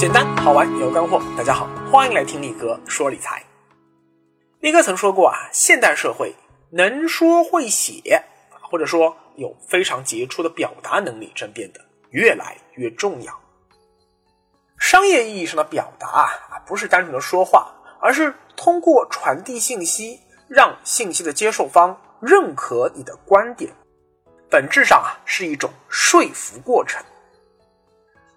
简单好玩有干货。大家好，欢迎来听力哥说理财。力哥曾说过啊，现代社会能说会写，或者说有非常杰出的表达能力，正变得越来越重要。商业意义上的表达啊，不是单纯的说话，而是通过传递信息，让信息的接受方认可你的观点。本质上啊，是一种说服过程。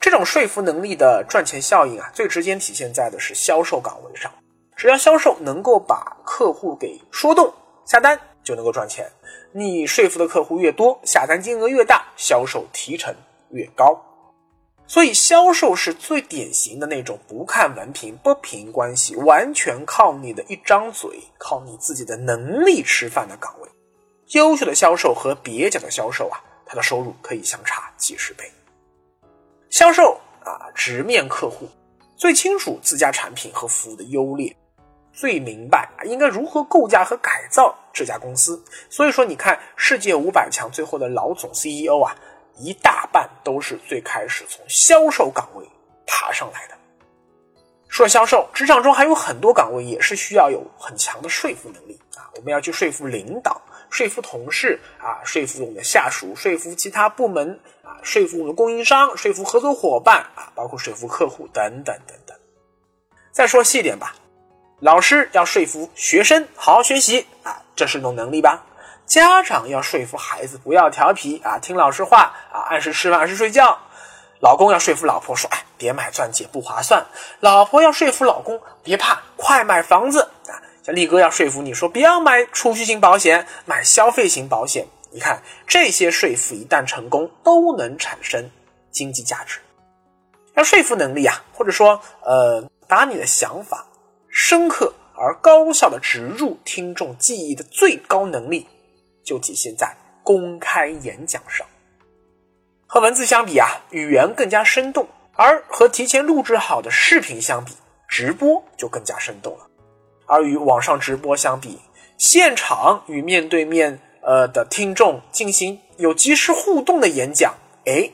这种说服能力的赚钱效应啊，最直接体现在的是销售岗位上。只要销售能够把客户给说动下单，就能够赚钱。你说服的客户越多，下单金额越大，销售提成越高。所以，销售是最典型的那种不看文凭、不凭关系，完全靠你的一张嘴、靠你自己的能力吃饭的岗位。优秀的销售和蹩脚的销售啊，他的收入可以相差几十倍。销售啊，直面客户，最清楚自家产品和服务的优劣，最明白啊应该如何构架和改造这家公司。所以说，你看世界五百强最后的老总 CEO 啊，一大半都是最开始从销售岗位爬上来的。说销售，职场中还有很多岗位也是需要有很强的说服能力啊，我们要去说服领导。说服同事啊，说服我们的下属，说服其他部门啊，说服我们的供应商，说服合作伙伴啊，包括说服客户等等等等。再说细点吧，老师要说服学生好好学习啊，这是一种能力吧？家长要说服孩子不要调皮啊，听老师话啊，按时吃饭，按时睡觉。老公要说服老婆说，哎，别买钻戒不划算。老婆要说服老公，别怕，快买房子啊。像力哥要说服你说，不要买储蓄型保险，买消费型保险。你看这些说服一旦成功，都能产生经济价值。要说服能力啊，或者说呃，把你的想法深刻而高效的植入听众记忆的最高能力，就体现在公开演讲上。和文字相比啊，语言更加生动；而和提前录制好的视频相比，直播就更加生动了。而与网上直播相比，现场与面对面呃的听众进行有及时互动的演讲，哎，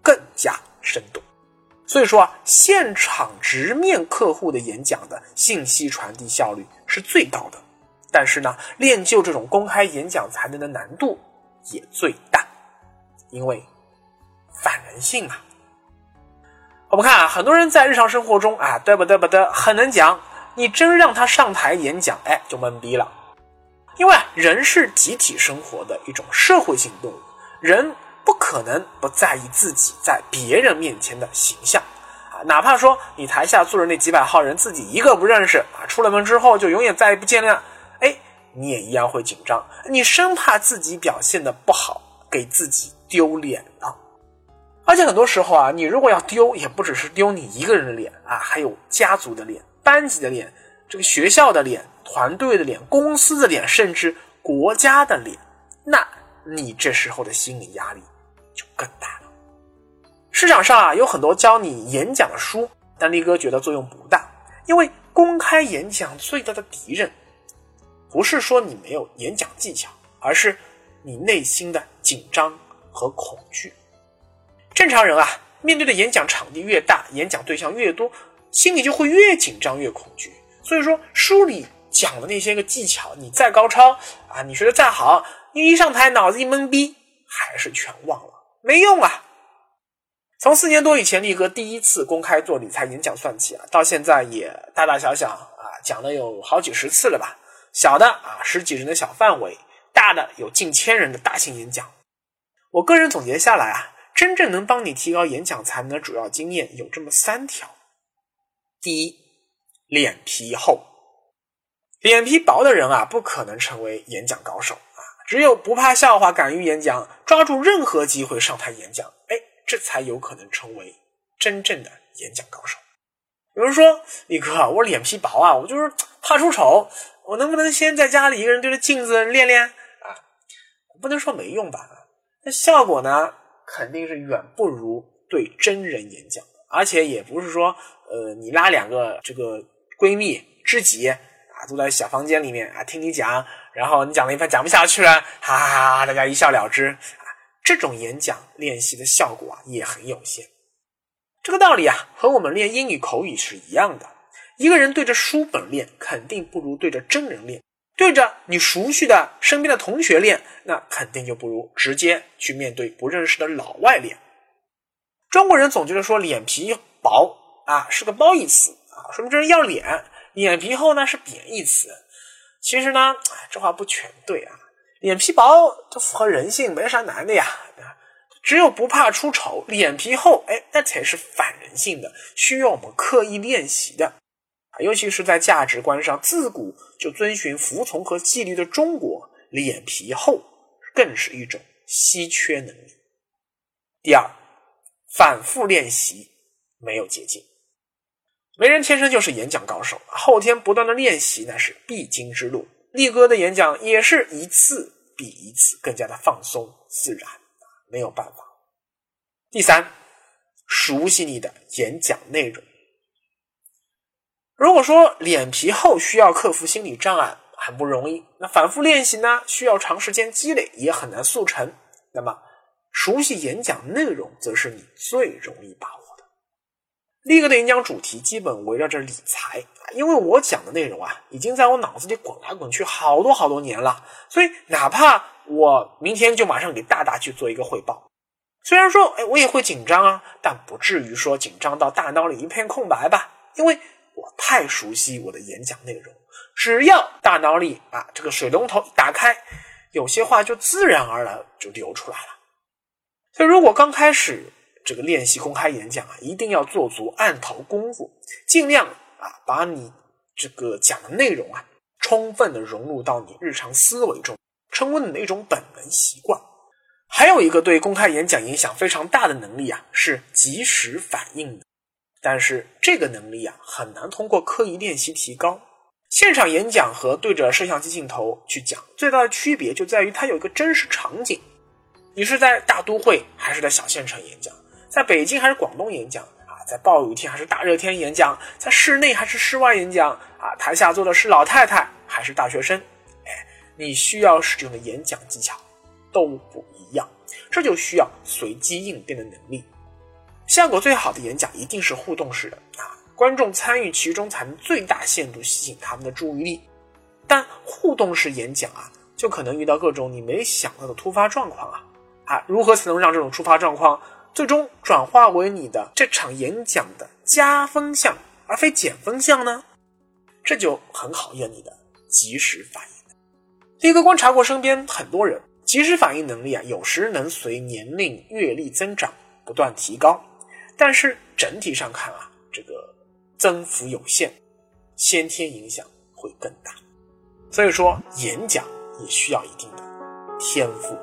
更加生动。所以说啊，现场直面客户的演讲的信息传递效率是最高的。但是呢，练就这种公开演讲才能的难度也最大，因为反人性啊。我们看啊，很多人在日常生活中啊，嘚吧嘚吧嘚，很能讲。你真让他上台演讲，哎，就懵逼了。因为人是集体生活的一种社会性动物，人不可能不在意自己在别人面前的形象啊。哪怕说你台下坐着那几百号人，自己一个不认识啊，出了门之后就永远再也不见面，哎，你也一样会紧张，你生怕自己表现的不好，给自己丢脸了。而且很多时候啊，你如果要丢，也不只是丢你一个人的脸啊，还有家族的脸。班级的脸，这个学校的脸，团队的脸，公司的脸，甚至国家的脸，那你这时候的心理压力就更大了。市场上啊有很多教你演讲的书，但力哥觉得作用不大，因为公开演讲最大的敌人，不是说你没有演讲技巧，而是你内心的紧张和恐惧。正常人啊，面对的演讲场地越大，演讲对象越多。心里就会越紧张越恐惧，所以说书里讲的那些个技巧，你再高超啊，你学的再好，你一上台脑子一懵逼，还是全忘了，没用啊。从四年多以前力哥第一次公开做理财演讲算起啊，到现在也大大小小啊讲了有好几十次了吧，小的啊十几人的小范围，大的有近千人的大型演讲。我个人总结下来啊，真正能帮你提高演讲才能的主要经验有这么三条。第一，脸皮厚，脸皮薄的人啊，不可能成为演讲高手啊。只有不怕笑话、敢于演讲、抓住任何机会上台演讲，哎，这才有可能成为真正的演讲高手。有人说：“李哥，我脸皮薄啊，我就是怕出丑，我能不能先在家里一个人对着镜子练练啊？”不能说没用吧？那效果呢，肯定是远不如对真人演讲。而且也不是说，呃，你拉两个这个闺蜜知己啊，坐在小房间里面啊，听你讲，然后你讲了一番讲不下去了，哈哈哈，大家一笑了之啊。这种演讲练习的效果啊，也很有限。这个道理啊，和我们练英语口语是一样的。一个人对着书本练，肯定不如对着真人练；对着你熟悉的身边的同学练，那肯定就不如直接去面对不认识的老外练。中国人总觉得说脸皮薄啊是个褒义词啊，说明这人要脸；脸皮厚呢是贬义词。其实呢，这话不全对啊。脸皮薄这符合人性，没啥难的呀。只有不怕出丑，脸皮厚，哎，那才是反人性的，需要我们刻意练习的。尤其是在价值观上自古就遵循服从和纪律的中国，脸皮厚更是一种稀缺能力。第二，反复练习没有捷径，没人天生就是演讲高手，后天不断的练习那是必经之路。力哥的演讲也是一次比一次更加的放松自然，没有办法。第三，熟悉你的演讲内容。如果说脸皮厚需要克服心理障碍很不容易，那反复练习呢需要长时间积累也很难速成。那么熟悉演讲内容则是你最容易把握的。力哥的演讲主题基本围绕着理财，因为我讲的内容啊已经在我脑子里滚来滚去好多好多年了，所以哪怕我明天就马上给大大去做一个汇报，虽然说哎我也会紧张啊，但不至于说紧张到大脑里一片空白吧，因为。我太熟悉我的演讲内容，只要大脑里啊这个水龙头一打开，有些话就自然而然就流出来了。所以，如果刚开始这个练习公开演讲啊，一定要做足案头功夫，尽量啊把你这个讲的内容啊，充分的融入到你日常思维中，成为你的一种本能习惯。还有一个对公开演讲影响非常大的能力啊，是及时反应的。但是这个能力啊，很难通过刻意练习提高。现场演讲和对着摄像机镜头去讲，最大的区别就在于它有一个真实场景。你是在大都会还是在小县城演讲？在北京还是广东演讲？啊，在暴雨天还是大热天演讲？在室内还是室外演讲？啊，台下坐的是老太太还是大学生？哎，你需要使用的演讲技巧都不一样，这就需要随机应变的能力。效果最好的演讲一定是互动式的啊，观众参与其中才能最大限度吸引他们的注意力。但互动式演讲啊，就可能遇到各种你没想到的突发状况啊啊！如何才能让这种突发状况最终转化为你的这场演讲的加分项，而非减分项呢？这就很考验你的及时反应。立哥观察过身边很多人，及时反应能力啊，有时能随年龄、阅历增长不断提高。但是整体上看啊，这个增幅有限，先天影响会更大。所以说，演讲也需要一定的天赋。